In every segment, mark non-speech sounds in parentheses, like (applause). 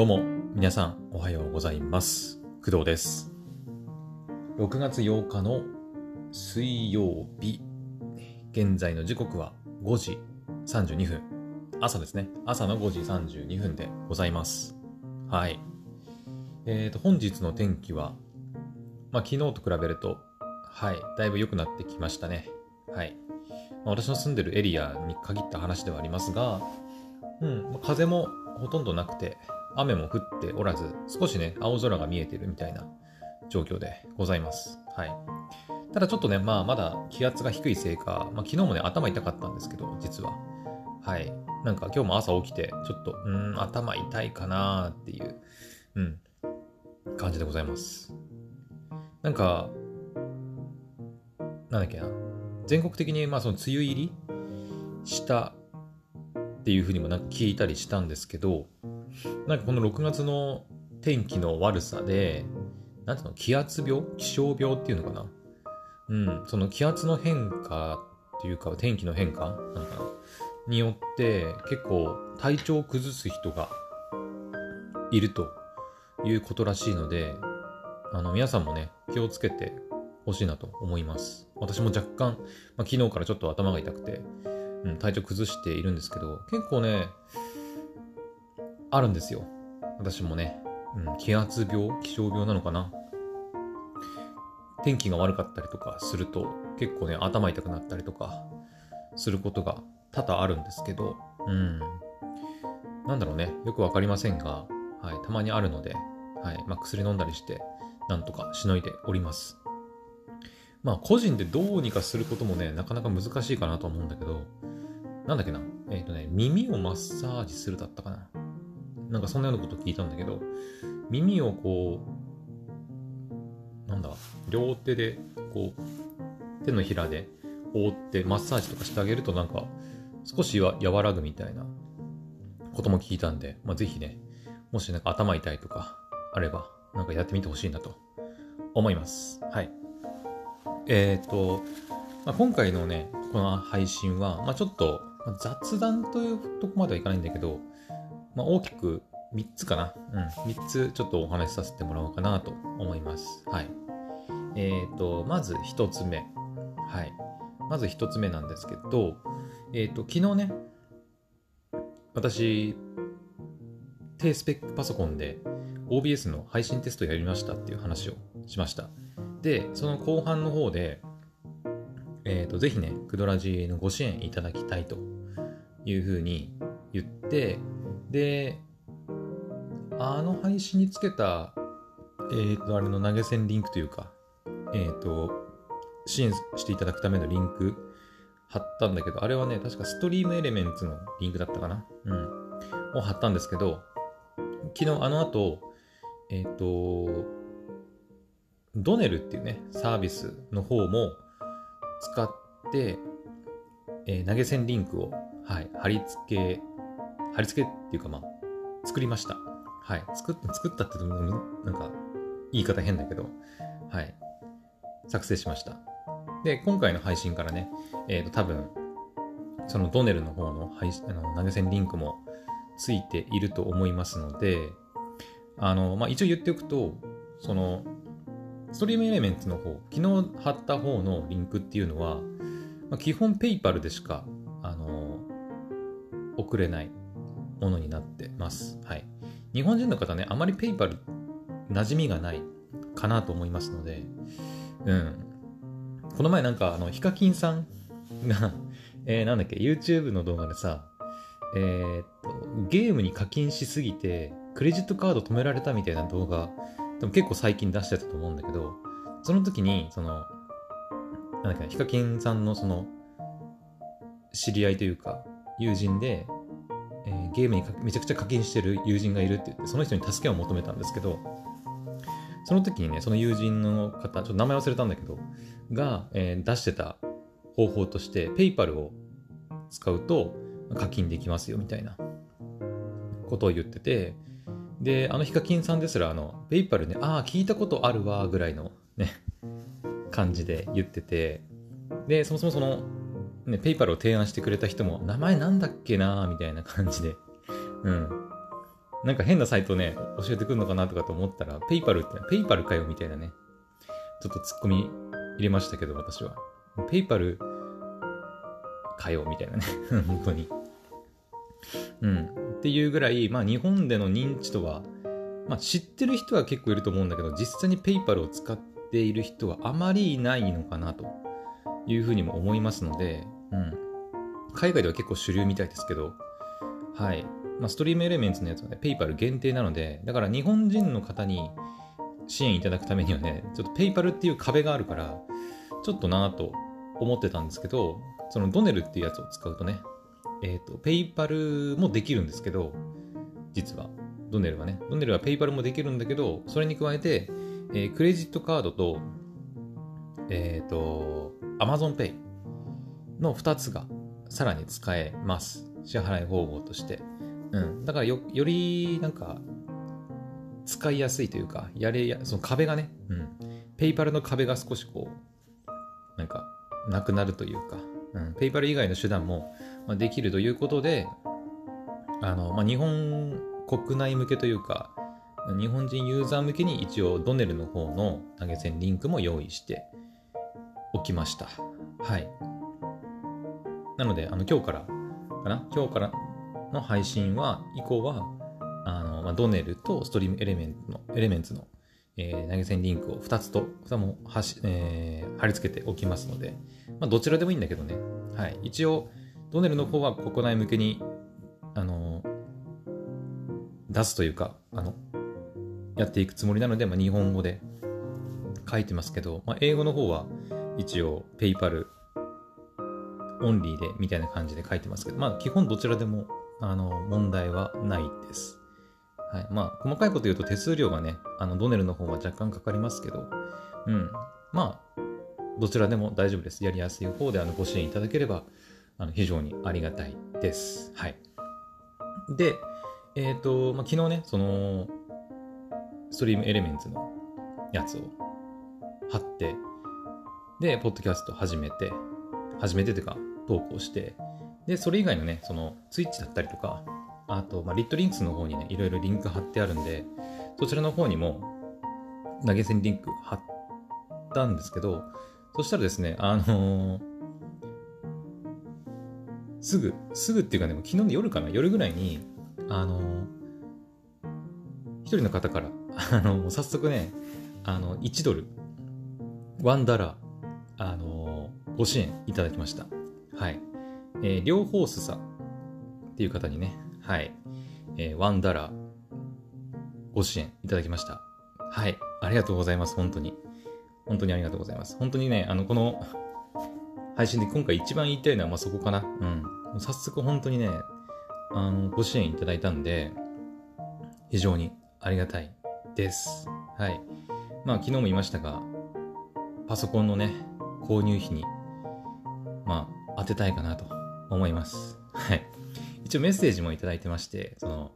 どうも、皆さん、おはようございます。工藤です。6月8日の水曜日。現在の時刻は5時32分。朝ですね。朝の5時32分でございます。はい。えーと、本日の天気は、まあ、昨日と比べると、はい、だいぶ良くなってきましたね。はい。まあ私の住んでるエリアに限った話ではありますが、うん、風もほとんどなくて、雨も降っておらず、少しね、青空が見えてるみたいな状況でございます。はい。ただちょっとね、まあまだ気圧が低いせいか、まあ昨日もね、頭痛かったんですけど、実は。はい。なんか今日も朝起きて、ちょっと、うん、頭痛いかなーっていう、うん、感じでございます。なんか、なんだっけな。全国的に、まあその梅雨入りしたっていうふうにもなんか聞いたりしたんですけど、なんかこの6月の天気の悪さで、なんていうの、気圧病？気象病っていうのかな？うん、その気圧の変化っていうか、天気の変化？なのかなによって、結構体調を崩す人がいるということらしいので、あの、皆さんもね、気をつけてほしいなと思います。私も若干、まあ、昨日からちょっと頭が痛くて、うん、体調崩しているんですけど、結構ね、あるんですよ。私もね、うん、気圧病？気象病なのかな？天気が悪かったりとかすると、結構ね、頭痛くなったりとかすることが多々あるんですけど、うん。なんだろうね、よくわかりませんが、はい、たまにあるので、はい、まあ、薬飲んだりして、なんとかしのいでおります。まあ、個人でどうにかすることもね、なかなか難しいかなと思うんだけど、なんだっけな、えっ、とね、耳をマッサージするだったかな。なんかそんなようなこと聞いたんだけど、耳をこう、なんだ、両手で、こう、手のひらで覆ってマッサージとかしてあげるとなんか、少しは和らぐみたいなことも聞いたんで、まあ、ぜひね、もしなんか頭痛いとかあれば、なんかやってみてほしいなと思います。はい。えっ、と、まあ、今回のね、この配信は、まあ、ちょっとまあ雑談というとこまではいかないんだけど、まあ、大きく3つかな。うん。3つちょっとお話しさせてもらおうかなと思います。はい。えっ、と、まず1つ目。はい。まず1つ目なんですけど、えっ、と、昨日ね、私、低スペックパソコンで OBS の配信テストやりましたっていう話をしました。で、その後半の方で、えっ、と、ぜひね、クドラジーのご支援いただきたいというふうに言って、で、あの配信につけた、えっ、と、あれの投げ銭リンクというか、えっ、と、支援していただくためのリンク貼ったんだけど、あれはね、確かストリームエレメンツのリンクだったかな？うん。を貼ったんですけど、昨日あの後、えっ、と、ドネルっていうね、サービスの方も使って、えー投げ銭リンクを、はい、貼り付け、貼り付けっていうかまあ、作りました。はい。作っ作ったって言うとなんか、言い方変だけど、はい。作成しました。で、今回の配信からね、えっ、と、多分、そのドネルの方の配信あの投げ銭リンクもついていると思いますので、あの、まあ、一応言っておくと、その、ストリームエレメンツの方、昨日貼った方のリンクっていうのは、まあ、基本ペイパルでしか、あの、送れないものになってます。はい。日本人の方ね、あまりペイパル馴染みがないかなと思いますので、うん。この前なんか、あの、ヒカキンさんが、えー、なんだっけ、YouTube の動画でさ、えーっと、ゲームに課金しすぎて、クレジットカード止められたみたいな動画、でも結構最近出してたと思うんだけど、その時に、その、なんだっけ、ヒカキンさんのその、知り合いというか、友人で、ゲームにめちゃくちゃ課金してる友人がいるって言って、その人に助けを求めたんですけど、その時にね、その友人の方、ちょっと名前忘れたんだけど、が、えー出してた方法として、ペイパルを使うと課金できますよみたいなことを言ってて、で、あのヒカキンさんですら、あの、ペイパルね、ああ、聞いたことあるわ、ぐらいのね、感じで言ってて、で、そもそもその、ね、ペイパルを提案してくれた人も、名前なんだっけなみたいな感じで、うん。なんか変なサイトね、教えてくるのかなとかと思ったら、ペイパルって、ペイパルかよみたいなね、ちょっとツッコミ入れましたけど、私は。ペイパルかよみたいなね、(laughs) 本当に。うん。っていうぐらい、まあ日本での認知度は、まあ知ってる人は結構いると思うんだけど、実際にペイパルを使っている人はあまりいないのかなというふうにも思いますので、うん。海外では結構主流みたいですけど、はい。まあ、ストリームエレメンツのやつはね、ペイパル限定なので、だから日本人の方に支援いただくためにはね、ちょっとペイパルっていう壁があるから、ちょっとなぁと思ってたんですけど、そのドネルっていうやつを使うとね、えっ、ー、と、ペイパルもできるんですけど、実は、ドネルはね、ドネルはペイパルもできるんだけど、それに加えて、えー、クレジットカードと、えっ、ー、と、Amazon Pay の2つがさらに使えます。支払い方法として。うん。だからよ、より、なんか、使いやすいというか、やれや、その壁がね、うん。ペイパルの壁が少しこう、なんか、なくなるというか、うん。ペイパル以外の手段も、ま、できるということで、あの、まあ、日本国内向けというか、日本人ユーザー向けに一応ドネルの方の投げ銭リンクも用意しておきました。はい。なので、あの、今日からかな？今日からの配信は、以降は、あの、まあ、ドネルとストリームエレメントの、エレメンツの、えー、投げ銭リンクを2つと、2もはし、えー、貼り付けておきますので、まあ、どちらでもいいんだけどね。はい。一応、ドネルの方は国内向けに、あの、出すというか、あの、やっていくつもりなので、まあ、日本語で書いてますけど、まあ、英語の方は一応、ペイパルオンリーでみたいな感じで書いてますけど、まあ基本どちらでもあの問題はないです。はい。まあ細かいこと言うと手数料がね、あのドネルの方は若干かかりますけど、うん。まあ、どちらでも大丈夫です。やりやすい方であのご支援いただければあの非常にありがたいです。はい。で、えっ、ー、と、まあ、昨日ね、その、ストリームエレメンツのやつを貼って、で、ポッドキャスト始めて、始めてというか、投稿して、で、それ以外のね、その、ツイッチだったりとか、あと、まあ、リットリンクスの方にね、いろいろリンク貼ってあるんで、そちらの方にも、投げ銭リンク貼ったんですけど、そしたらですね、あのー、すぐ、すぐっていうかね、昨日の夜かな、夜ぐらいに、あのー、一人の方から、あのー、早速ね、あの、1ドル、1ダラー、あのー、ご支援いただきました。はい。えー、両方スさっていう方にね、はい、えー、ワンダラーご支援いただきました。はい、ありがとうございます、本当に。本当にありがとうございます。本当にね、あの、この配信で今回一番言いたいのは、ま、そこかな。うん。早速本当にね、あの、ご支援いただいたんで、非常にありがたいです。はい。まあ、昨日も言いましたが、パソコンのね、購入費に、まあ、当てたいかなと思います。はい。一応メッセージもいただいてまして、その、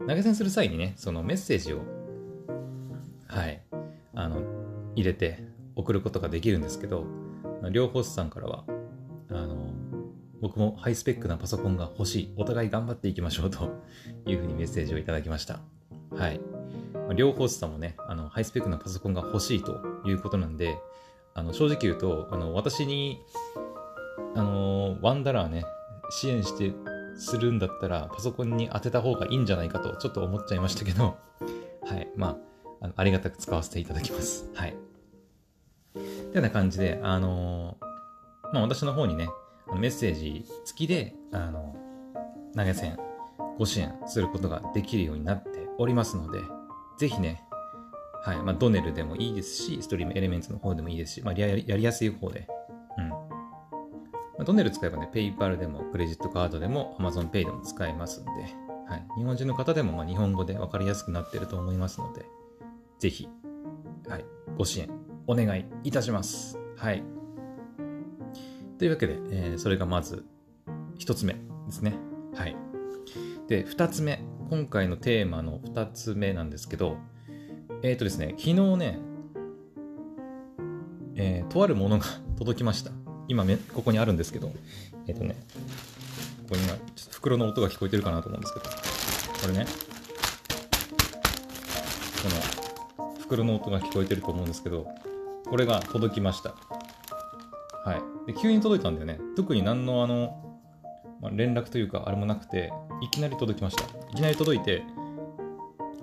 投げ銭する際にね、そのメッセージを、はい、あの、入れて送ることができるんですけど、両方さんからは、あの、僕もハイスペックなパソコンが欲しい。お互い頑張っていきましょうというふうにメッセージをいただきました。はい。両方さんもね、あの、ハイスペックなパソコンが欲しいということなんで、あの、正直言うと、あの、私にあのワンダラーね、支援してするんだったら、パソコンに当てた方がいいんじゃないかと、ちょっと思っちゃいましたけど、(laughs) はい。まあ、あのありがたく使わせていただきます。はい。てな感じで、あのまあ、私の方にね、メッセージ付きで、あの、投げ銭、ご支援することができるようになっておりますので、ぜひね、はい。まあ、ドネルでもいいですし、ストリームエレメンツの方でもいいですし、まあ、やりやすい方で、まあ、ドネル使えばね、PayPal でもクレジットカードでも Amazon Pay でも使えますんで、はい、日本人の方でもま日本語で分かりやすくなってると思いますので、ぜひ、はい、ご支援お願いいたします。はい。というわけで、えー、それがまず一つ目ですね。はい。で、二つ目。今回のテーマの二つ目なんですけど、えっ、ー、とですね、昨日ね、えー、とあるものが (laughs) 届きました。今め、ここにあるんですけど、えっ、ー、とね、ここに今、ちょっと袋の音が聞こえてるかなと思うんですけど、これねこ、の袋の音が聞こえてると思うんですけど、これが届きました。はい。で、急に届いたんだよね。特に何のあの、まあ、連絡というか、あれもなくて、いきなり届きました。いきなり届いて、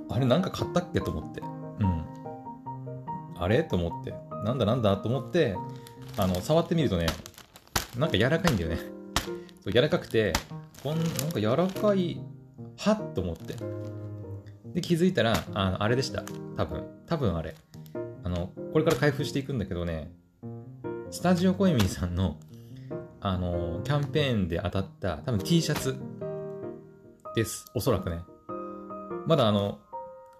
あれなんか買ったっけと思って。うん。あれと思って。なんだなんだと思って、あの、触ってみるとね、なんか柔らかいんだよね。そう柔らかくて、こんなんか柔らかい、はっと思って。で、気づいたら、あのあれでした。多分。多分あれ。あの、これから開封していくんだけどね、スタジオコイミーさんの、あの、キャンペーンで当たった、多分 T シャツです。おそらくね。まだあの、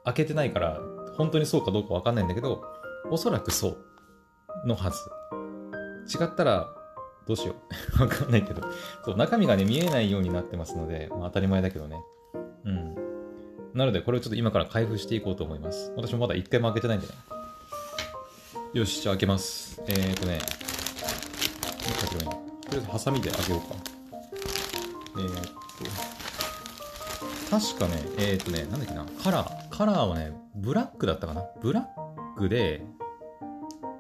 開けてないから、本当にそうかどうかわかんないんだけど、おそらくそうのはず。違ったら、どうしよう。(laughs) わかんないけど。そう、中身がね、見えないようになってますので、まあ、当たり前だけどね。うん。なので、これをちょっと今から開封していこうと思います。私もまだ一回も開けてないんでね。よし、じゃあ開けます。えーとね、開けばいいとりあえずハサミで開けようか。えーっと、確かね、えーっとね、なんだっけな、カラー、カラーはね、ブラックだったかなブラックで、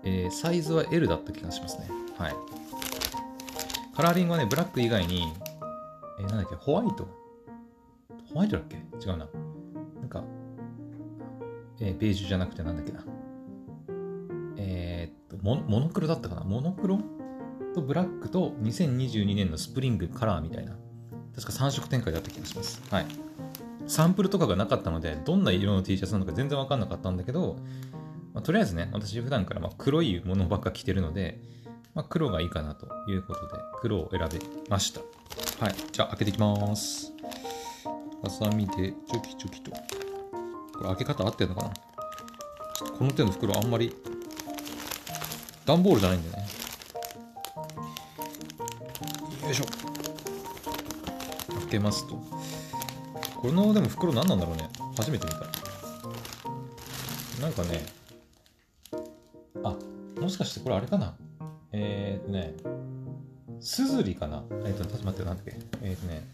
えー、サイズは L だった気がしますね。はい。カラーリングはね、ブラック以外に、えー、なんだっけ、ホワイト？ホワイトだっけ？違うな。なんか、えー、ベージュじゃなくてなんだっけな。えー、っとモ、モノクロだったかな？モノクロとブラックと2022年のスプリングカラーみたいな。確か3色展開だった気がします。はい。サンプルとかがなかったので、どんな色の T シャツなのか全然わかんなかったんだけど、まあ、とりあえずね、私普段からま黒いものばっか着てるので、まあ、黒がいいかなということで、黒を選びました。はい。じゃあ、開けていきます。ハサミで、チョキチョキと。これ、開け方合ってんのかな？この手の袋あんまり、段ボールじゃないんだよね。よいしょ。開けますと。この、でも袋何なんだろうね。初めて見た。なんかね、あ、もしかしてこれあれかな？えー、っとね、すずりかな？えー、っと、ちょっと待って、なんだっけ？えー、っとね、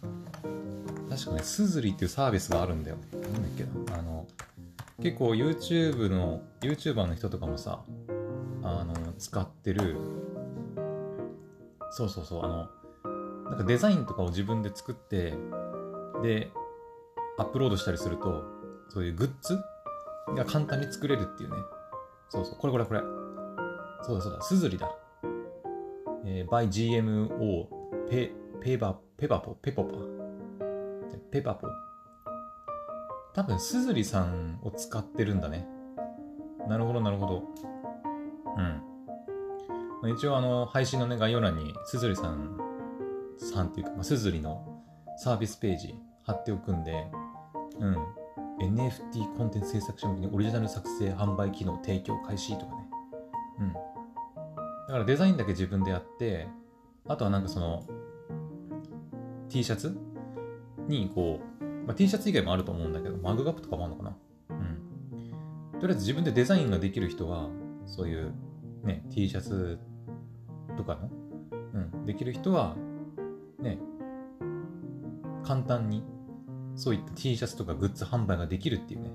確かね、すずりっていうサービスがあるんだよ。なんだっけな？あの、結構 YouTube の、YouTuber の人とかもさ、あの、使ってる、そうそうそう、あの、なんかデザインとかを自分で作って、で、アップロードしたりすると、そういうグッズが簡単に作れるっていうね。そうそう、これこれこれ。そうだそうだ、すずりだ。えー、by GMO ペ、ペバ、ペバポ、ペポパ。ペパポ。多分、すずりさんを使ってるんだね。なるほど、なるほど。うん。一応、あの、配信のね、概要欄に、すずりさん、さんっていうか、まあ、すずりのサービスページ貼っておくんで、うん。NFT コンテンツ制作者向けにオリジナル作成販売機能提供開始とかね。うん。だからデザインだけ自分でやって、あとはなんかその、T シャツ？にこう、まあ、T シャツ以外もあると思うんだけど、マグカップとかもあるのかな？うん。とりあえず自分でデザインができる人は、そういうね、T シャツとかの、うん、できる人は、ね、簡単に、そういった T シャツとかグッズ販売ができるっていうね、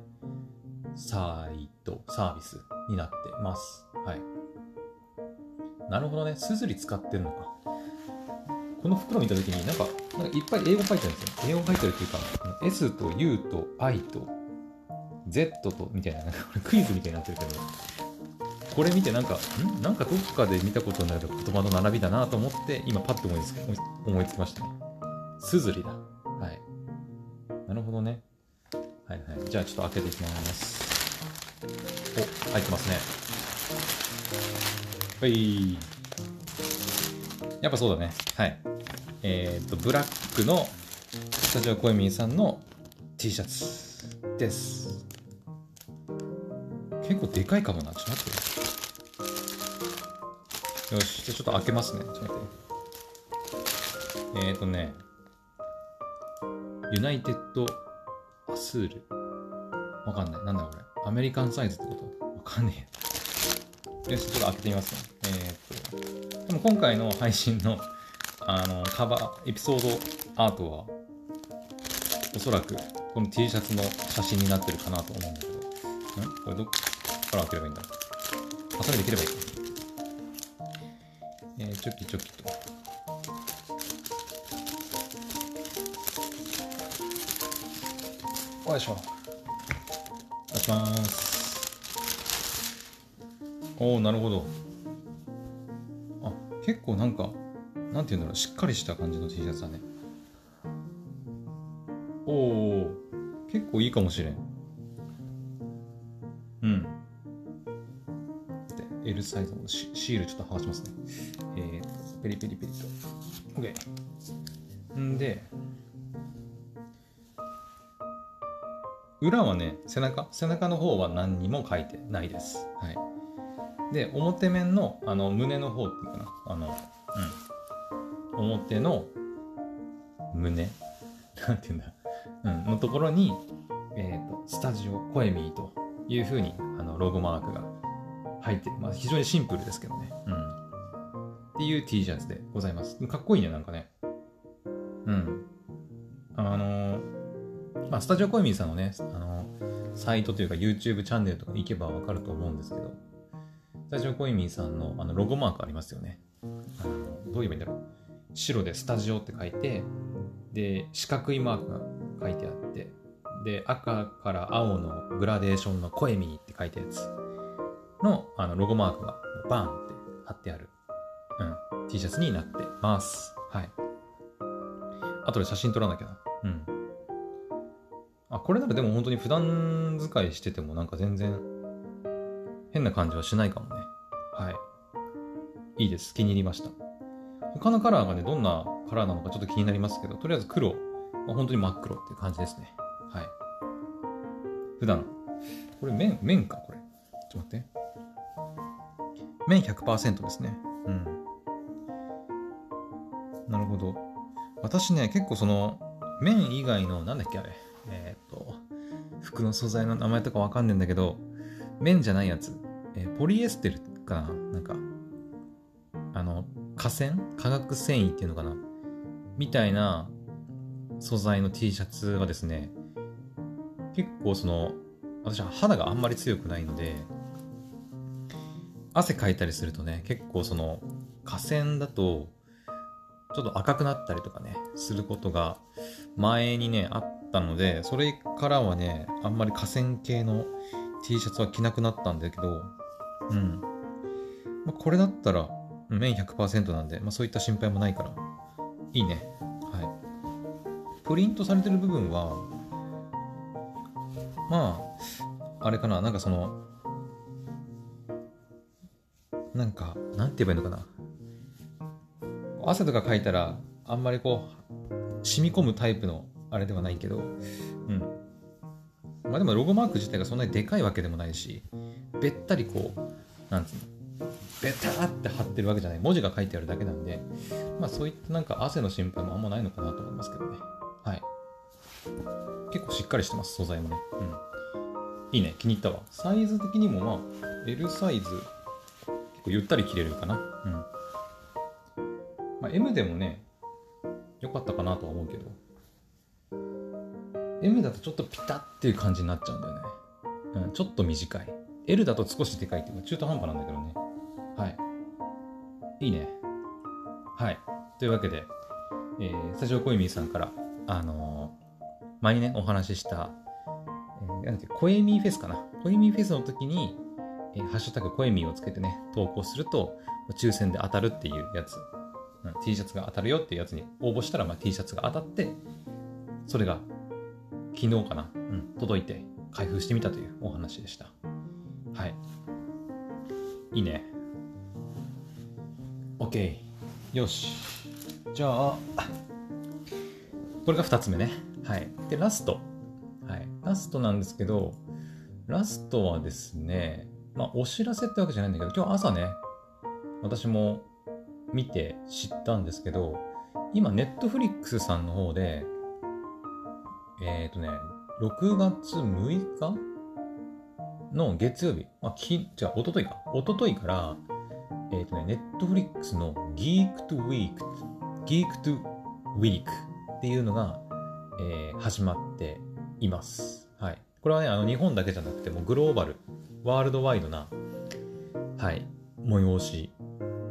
サイト、サービスになってます。はい。なるほどね。すずり使ってるのか。この袋見たときになんか、なんかいっぱい英語書いてるんですよ。英語書いてるっていうか、S と U と I と Z とみたいな、なんかこれクイズみたいになってるけど、これ見てなんか、ん？なんかどっかで見たことのある言葉の並びだなと思って、今パッと思いつ思いつきましたね。すずりだ。はい。なるほどね。はいはい。じゃあちょっと開けていきます。お、入ってますね。はい。やっぱそうだね。はい。えっ、と、ブラックのスタジオコエミーさんの T シャツです。結構でかいかもな。ちょっと待って。よし。じゃあちょっと開けますね。ちょっと待って。えっ、とね、ユナイテッドアスール。わかんない。なんだこれ。アメリカンサイズってこと？わかんねえ。よし、ちょっと開けてみますね。えー、っと、でも今回の配信の、あの、カバー、エピソードアートは、おそらく、この T シャツの写真になってるかなと思うんだけど、これどっから開ければいいんだハサミで切ればいい。えー、チョキチョキと。よいしょ。出します。おおなるほど。あ、結構なんか、なんていうんだろう、しっかりした感じの T シャツだね。おお結構いいかもしれん。うん。で、L サイズのシシールちょっと剥がしますね。えー、ペリペリペリと。OK。んで、裏はね、背中、背中の方は何にも書いてないです。はい。で、表面の、あの、胸の方っていうかな。あの、うん。表の胸 (laughs) なんていうんだ。うん。のところに、えっ、と、スタジオコエミーというふうに、あの、ロゴマークが入ってる。まあ、非常にシンプルですけどね。うん。っていう T シャツでございます。かっこいいね、なんかね。うん。あのまあ、スタジオコエミーさんのね、あのサイトというか YouTube チャンネルとか行けばわかると思うんですけど、タジオコエミーさんのあのロゴマークありますよね。あのどう言えばいいんだろう。白でスタジオって書いて、で、四角いマークが書いてあって、で、赤から青のグラデーションのコエミーって書いたやつのあのロゴマークがバーンって貼ってある、うん、T シャツになってます。はい。後で写真撮らなきゃな。うん。あ、これならでも本当に普段使いしててもなんか全然変な感じはしないかもね。い。いです。気に入りました。他のカラーがね、どんなカラーなのかちょっと気になりますけど、とりあえず黒、まあ、本当に真っ黒っていう感じですね。はい。普段、これ綿、綿か？これ。ちょっと待って。綿100%ですね。うん。なるほど。私ね、結構その、綿以外の、なんだっけあれ。えっ、と、服の素材の名前とかわかんねえんだけど、綿じゃないやつ。えーポリエステルかな？なんか、の、化繊化学繊維っていうのかな？みたいな素材の T シャツはですね、結構その、私は肌があんまり強くないので、汗かいたりするとね、結構その、河川だと、ちょっと赤くなったりとかね、することが前にね、あったので、それからはね、あんまり河川系の T シャツは着なくなったんだけど、うん。まあ、これだったら、綿100%なんで、まあ、そういった心配もないから、いいね。はい。プリントされてる部分は、まあ、あれかな、なんかその、なんか、なんて言えばいいのかな。汗とかかいたら、あんまりこう、染み込むタイプのあれではないけど、うん。まあでもロゴマーク自体がそんなにでかいわけでもないし、べったりこう、なんつうの、ベターって貼ってるわけじゃない。文字が書いてあるだけなんで、まあそういったなんか汗の心配もあんまないのかなと思いますけどね。はい。結構しっかりしてます、素材もね。うん。いいね、気に入ったわ。サイズ的にもまあ、L サイズ、結構ゆったり着れるかな。うん。まあ M でもね、良かったかなとは思うけど、M だとちょっとピタっていう感じになっちゃうんだよね。うん、ちょっと短い。L だと少しでかいっていうか中途半端なんだけどね。はい。いいね。はい。というわけで、えー、スタジオコイミーさんから、あのー前にね、お話しした、えーなんだっけ、コエミーフェスかな。コエミーフェスの時に、えーハッシュタグコエミーをつけてね、投稿すると、抽選で当たるっていうやつ、うん T シャツが当たるよっていうやつに応募したら、まあ、T シャツが当たって、それが昨日かな、うん、届いて開封してみたというお話でした。はい。いいね。OK。よし。じゃあ、これが2つ目ね。はい。で、ラスト。はい。ラストなんですけど、ラストはですね、まあ、お知らせってわけじゃないんだけど、今日朝ね、私も見て知ったんですけど、今、ネットフリックスさんの方で、えっ、ー、とね、6月6日の月曜日、まあ、きじゃあ、おとといか。おとといから、えっ、とね、ネットフリックスの Geek to Week、Geek to Week っていうのが、えー始まっています。はい。これはね、あの日本だけじゃなくて、もグローバル、ワールドワイドな、はい、催し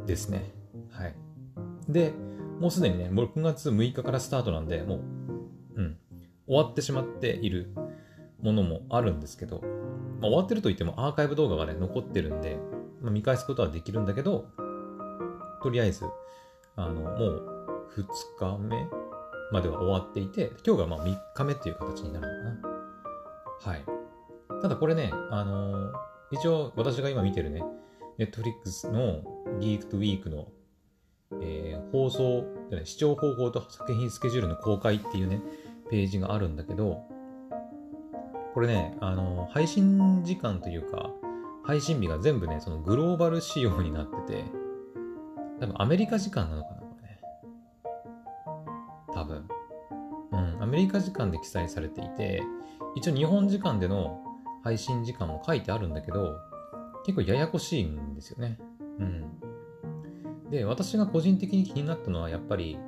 ですね。はい。で、もうすでにね、6月6日からスタートなんで、もう、うん、終わってしまっているものもあるんですけど、まあ、終わってると言ってもアーカイブ動画がね、残ってるんで、見返すことはできるんだけど、とりあえず、あの、もう2日目までは終わっていて、今日がまあ3日目っていう形になるのかな。はい。ただこれね、あのー、一応私が今見てるね、Netflix の Geek to Week の、えー、放送、視聴方法と作品スケジュールの公開っていうね、ページがあるんだけど、これね、あのー、配信時間というか、配信日が全部ね、そのグローバル仕様になってて、多分アメリカ時間なのかな、これね。多分。うん、アメリカ時間で記載されていて、一応日本時間での配信時間も書いてあるんだけど、結構ややこしいんですよね。うん。で、私が個人的に気になったのは、やっぱり、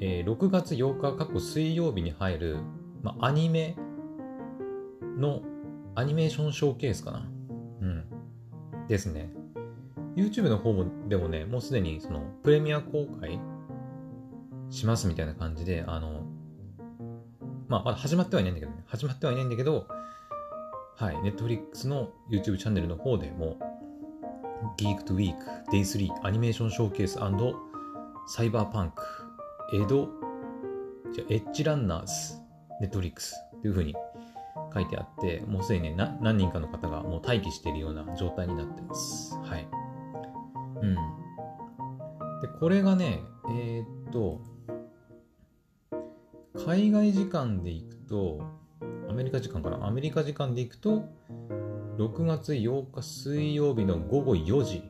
えー、6月8日、過去水曜日に入る、まあ、アニメのアニメーションショーケースかな。ですね。YouTube の方でもね、もうすでにそのプレミア公開しますみたいな感じで、あの、まあ、まだ始まってはいないんだけどね、始まってはいないんだけど、はい、Netflix の YouTube チャンネルの方でも、Geek to Week Day3 アニメーションショーケースサイバーパンク、エド、じゃエッジランナーズ、Netflix という風に書いてあって、もうすでにね、何人かの方がもう待機しているような状態になってます。はい。うん。で、これがね、えー、っと、海外時間で行くと、アメリカ時間かな？アメリカ時間で行くと、6月8日水曜日の午後4時。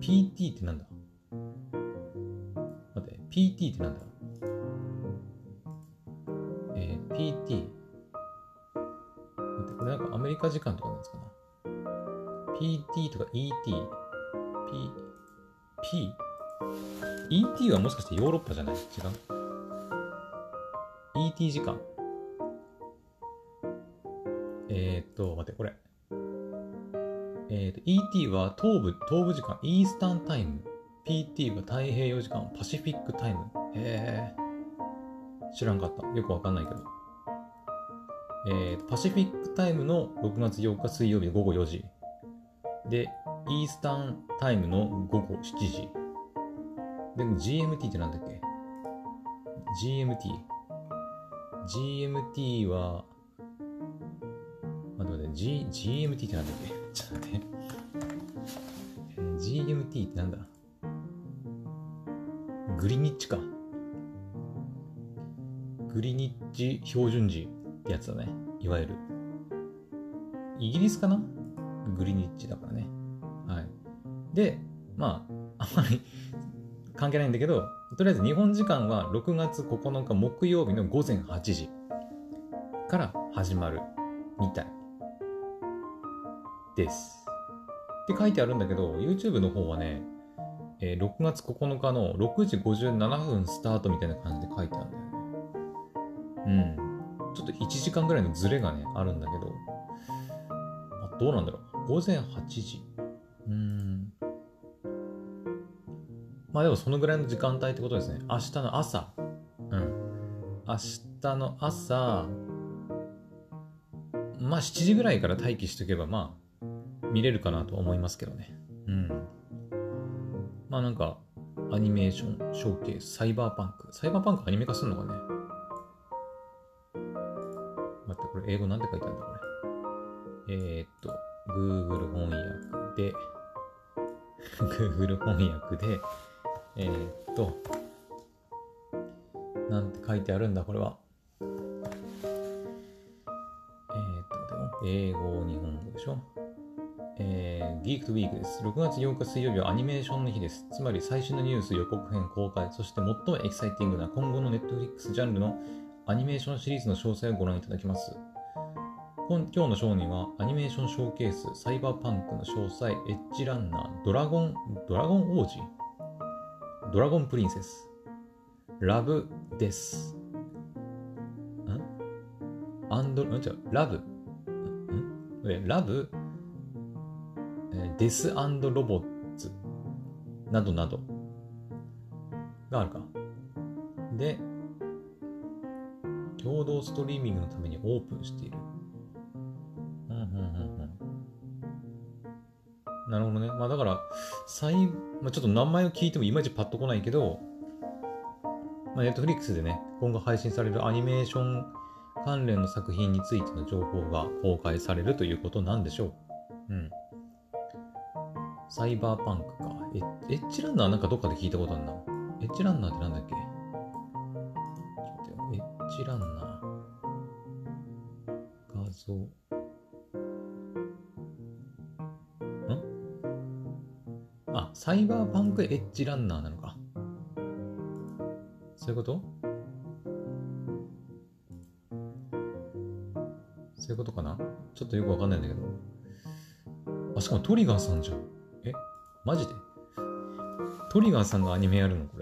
P、PT ってなんだ？待って、PT ってなんだ？PT。待って、これなんかアメリカ時間とかなんですかな PT とか ET、P、P? ET はもしかしてヨーロッパじゃない？違う ?ET 時間。えー、っと、待って、これ。えー、っと、ET は東部、東部時間、イースタンタイム。PT は太平洋時間、パシフィックタイム。へえ。知らんかった。よくわかんないけど。えー、パシフィックタイムの6月8日水曜日午後4時。で、イースタンタイムの午後7時。で GMT ってなんだっけ ?GMT。GMT は、待って待って、G、GMT ってなんだっけ？(laughs) ちょっと待って。GMT ってなんだ？グリニッチか。グリニッチ標準時ってやつだね。いわゆる。イギリスかな？グリニッチだからね。はい。で、まあ、あんまり (laughs) 関係ないんだけど、とりあえず日本時間は6月9日木曜日の午前8時から始まるみたいです。って書いてあるんだけど、YouTube の方はね、えー、6月9日の6時57分スタートみたいな感じで書いてあるんだよね。うん。ちょっと1時間ぐらいのズレがね、あるんだけど、あどうなんだろう。午前8時。うん。まあでもそのぐらいの時間帯ってことですね。明日の朝。うん。明日の朝、まあ7時ぐらいから待機しとけばまあ見れるかなと思いますけどね。うん。まあなんかアニメーション、ショーケース、サイバーパンク。サイバーパンクアニメ化するのかねれ英語なんて書いてあるんだこれ。えー、っと、Google 翻訳で (laughs) Google 翻訳で、えー、っと、なんて書いてあるんだ、これは。えー、っと、でも、英語、日本語でしょ。えー、 Geeked Week です。6月8日水曜日はアニメーションの日です。つまり最新のニュース予告編公開、そして最もエキサイティングな今後の Netflix ジャンルのアニメーションシリーズの詳細をご覧いただきます。今日のショーにはアニメーションショーケース、サイバーパンクの詳細、エッジランナー、ドラゴン、ドラゴン王子ドラゴンプリンセス、ラブです。ん？アンド、ん？違う、ラブ、ん？え、ラブ、デスロボッツなどなどがあるか。で、共同ストリーミングのためにオープンしている。なるほどね。まあだから、最、まあ、ちょっと名前を聞いてもいまいちパッとこないけど、まあ、ネットフリックスでね、今後配信されるアニメーション関連の作品についての情報が公開されるということなんでしょう。うん。サイバーパンクか。エッジランナーなんかどっかで聞いたことあるな。エッジランナーってなんだっけ？ってよ。エッジランナー。画像。んあ、サイバーパンクエッジランナーなのか。そういうこと？そういうことかな？ちょっとよくわかんないんだけど。あ、しかもトリガーさんじゃん。え？マジで？トリガーさんがアニメやるの？これ。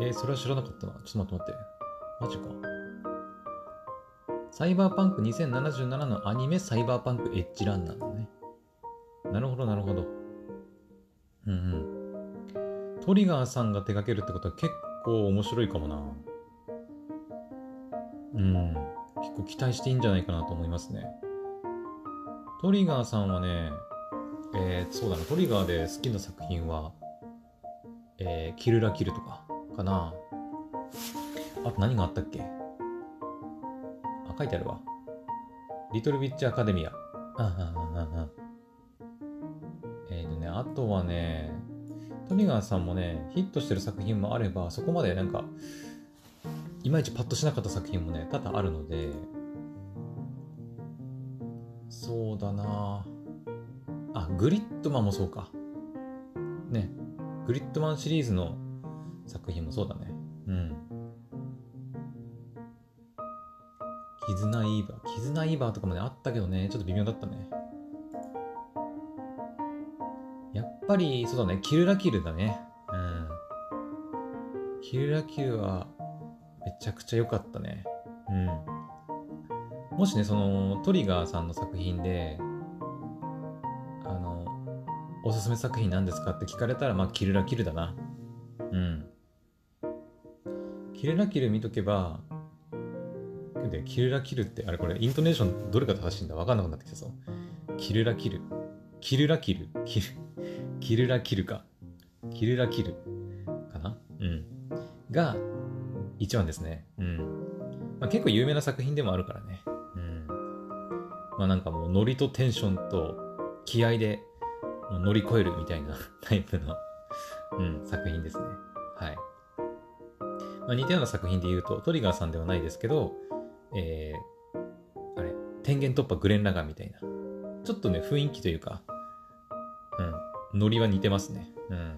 えーそれは知らなかったな。ちょっと待って待って。マジか。サイバーパンク2077のアニメサイバーパンクエッジランナーだね。なるほど、なるほど。うんうん。トリガーさんが手掛けるってことは結構面白いかもな。うん。結構期待していいんじゃないかなと思いますね。トリガーさんはね、えー、そうだな、トリガーで好きな作品は、えー、キルラキルとかかな。あと何があったっけ？あ、書いてあるわ。リトルビッチアカデミア。えっ、ー、とね、あとはね、トリガーさんもね、ヒットしてる作品もあれば、そこまでなんか、いまいちパッとしなかった作品もね、多々あるので、そうだなあ、グリッドマンもそうか。ね、グリッドマンシリーズの作品もそうだね。うん。キズナイーバー。キズナイーバーとかもね、あったけどね、ちょっと微妙だったね。やっぱり、そうだね、キルラキルだね。うん。キルラキルは、めちゃくちゃ良かったね。うん。もしね、その、トリガーさんの作品で、あの、おすすめ作品何ですかって聞かれたら、まあ、キルラキルだな。うん。キルラキル見とけば、で、キルラキルって、あれこれ、イントネーションどれが正しいんだわかんなくなってきたぞ。キルラキル。キルラキル。キル、キルラキルか。キルラキル。かな？うん。が、一番ですね。うん。まあ、結構有名な作品でもあるからね。うん。まあなんかもうノリとテンションと気合で乗り越えるみたいな (laughs) タイプの、うん、作品ですね。まあ、似たような作品で言うと、トリガーさんではないですけど、えー、あれ、天元突破グレンラガンみたいな。ちょっとね、雰囲気というか、うん、ノリは似てますね。うん。ま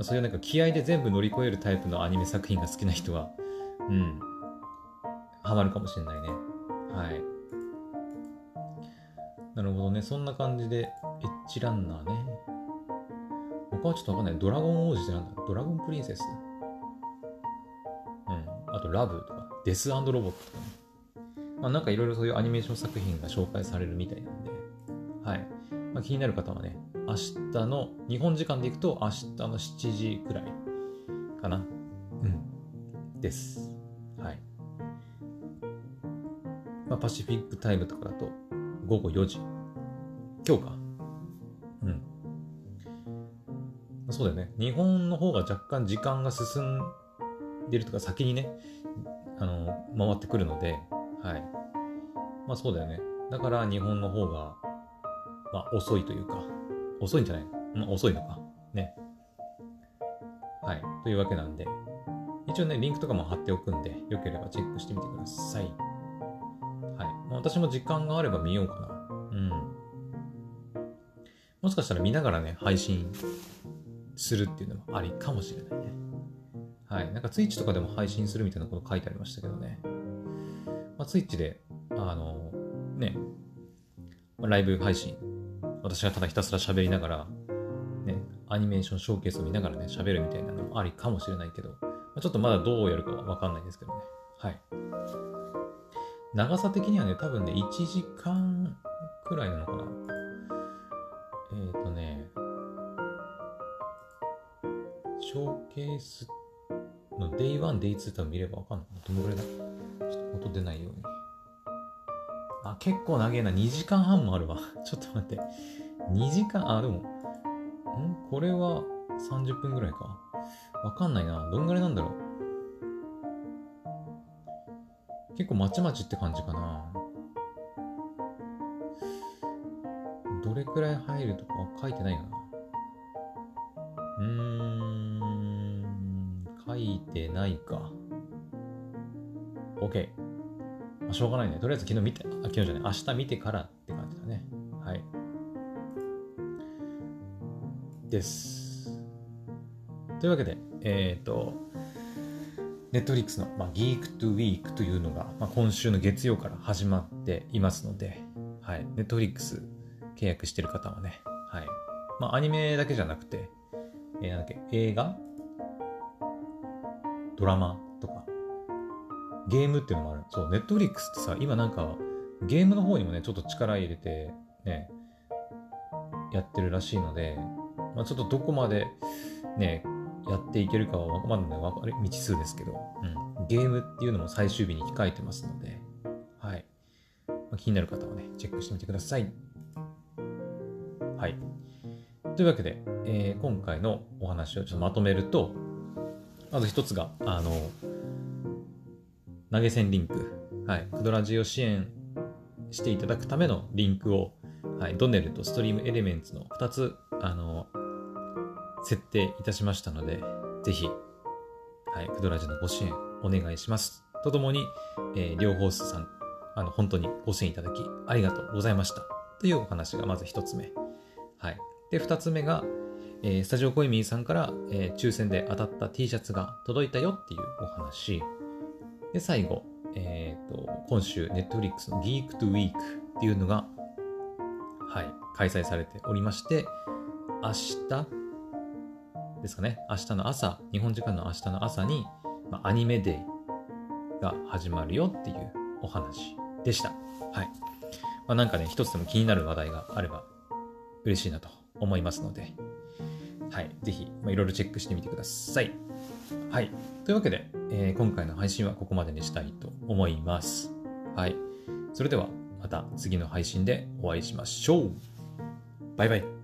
あ、そういうなんか気合で全部乗り越えるタイプのアニメ作品が好きな人は、うん、ハマるかもしれないね。はい。なるほどね。そんな感じで、エッジランナーね。他はちょっとわかんない。ドラゴン王子ってなんだ？ドラゴンプリンセス？ラブとか、デスロボットとかね。まあなんかいろいろそういうアニメーション作品が紹介されるみたいなんで、はい。まあ、気になる方はね、明日の、日本時間でいくと明日の7時くらいかな。うん。です。はい。まあ、パシフィックタイムとかだと午後4時。今日か。うん。まあそうだよね。日本の方が若干時間が進んでるとか先にね、あの、回ってくるので、はい。まあそうだよね。だから日本の方が、まあ遅いというか、遅いんじゃない？まあ遅いのか。ね。はい。というわけなんで、一応ね、リンクとかも貼っておくんで、よければチェックしてみてください。はい。まあ私も時間があれば見ようかな。うん。もしかしたら見ながらね、配信するっていうのもありかもしれないね。はい。なんか Twitch とかでも配信するみたいなこと書いてありましたけどね。まあ、Twitch で、あの、ね、まあライブ配信、私がただひたすら喋りながら、ね、アニメーションショーケースを見ながらね、喋るみたいなのもありかもしれないけど、まあ、ちょっとまだどうやるかはわかんないですけどね。はい。長さ的にはね、多分ね、1時間くらいなのかな。えっ、ー、とね、ショーケースの Day1、Day2 多分見ればわかんない。どのぐらいだちょっと音出ないように。あ、結構長えな。2時間半もあるわ。(laughs) ちょっと待って。2時間、あ、でも、ん？これは30分ぐらいか。わかんないな。どんぐらいなんだろう。結構まちまちって感じかな。どれくらい入るとか書いてないかな。ないか。OK。まあ、しょうがないね。とりあえず昨日見て、あ、昨日じゃない、明日見てからって感じだね。はい。です。というわけで、えっ、ー、と、ネットフリックスの、まあ、Geek to Week というのが、まあ、今週の月曜から始まっていますので、はい、ネットフリックス契約してる方はね、はい。まあ、アニメだけじゃなくて、えー、なんだっけ、映画ドラマとか、ゲームっていうのもある。そう、ネットフリックスってさ、今なんか、ゲームの方にもね、ちょっと力入れて、ね、やってるらしいので、まあ、ちょっとどこまで、ね、やっていけるかはまだね、わかる未知数ですけど、うん、ゲームっていうのも最終日に控えてますので、はい。まあ、気になる方はね、チェックしてみてください。はい。というわけで、えー、今回のお話をちょっとまとめると、まず一つが、あの、投げ銭リンク、はい、クドラジを支援していただくためのリンクを、はい、ドネルとストリームエレメンツの2つ、あの、設定いたしましたので、ぜひ、はい、クドラジのご支援お願いします。とともに、えー、両方さん、あの、本当にご支援いただきありがとうございました。というお話がまず一つ目。はい。で、二つ目が、えー、スタジオコイミーさんから、えー、抽選で当たった T シャツが届いたよっていうお話。で、最後、えっ、ー、と、今週、ネットフリックスの Geek to Week っていうのが、はい、開催されておりまして、明日ですかね、明日の朝、日本時間の明日の朝に、まあ、アニメデイが始まるよっていうお話でした。はい。まあ、なんかね、一つでも気になる話題があれば嬉しいなと思いますので、はい、ぜひ、まあ、いろいろチェックしてみてください。はい。というわけで、えー、今回の配信はここまでにしたいと思います。はい。それではまた次の配信でお会いしましょう。バイバイ。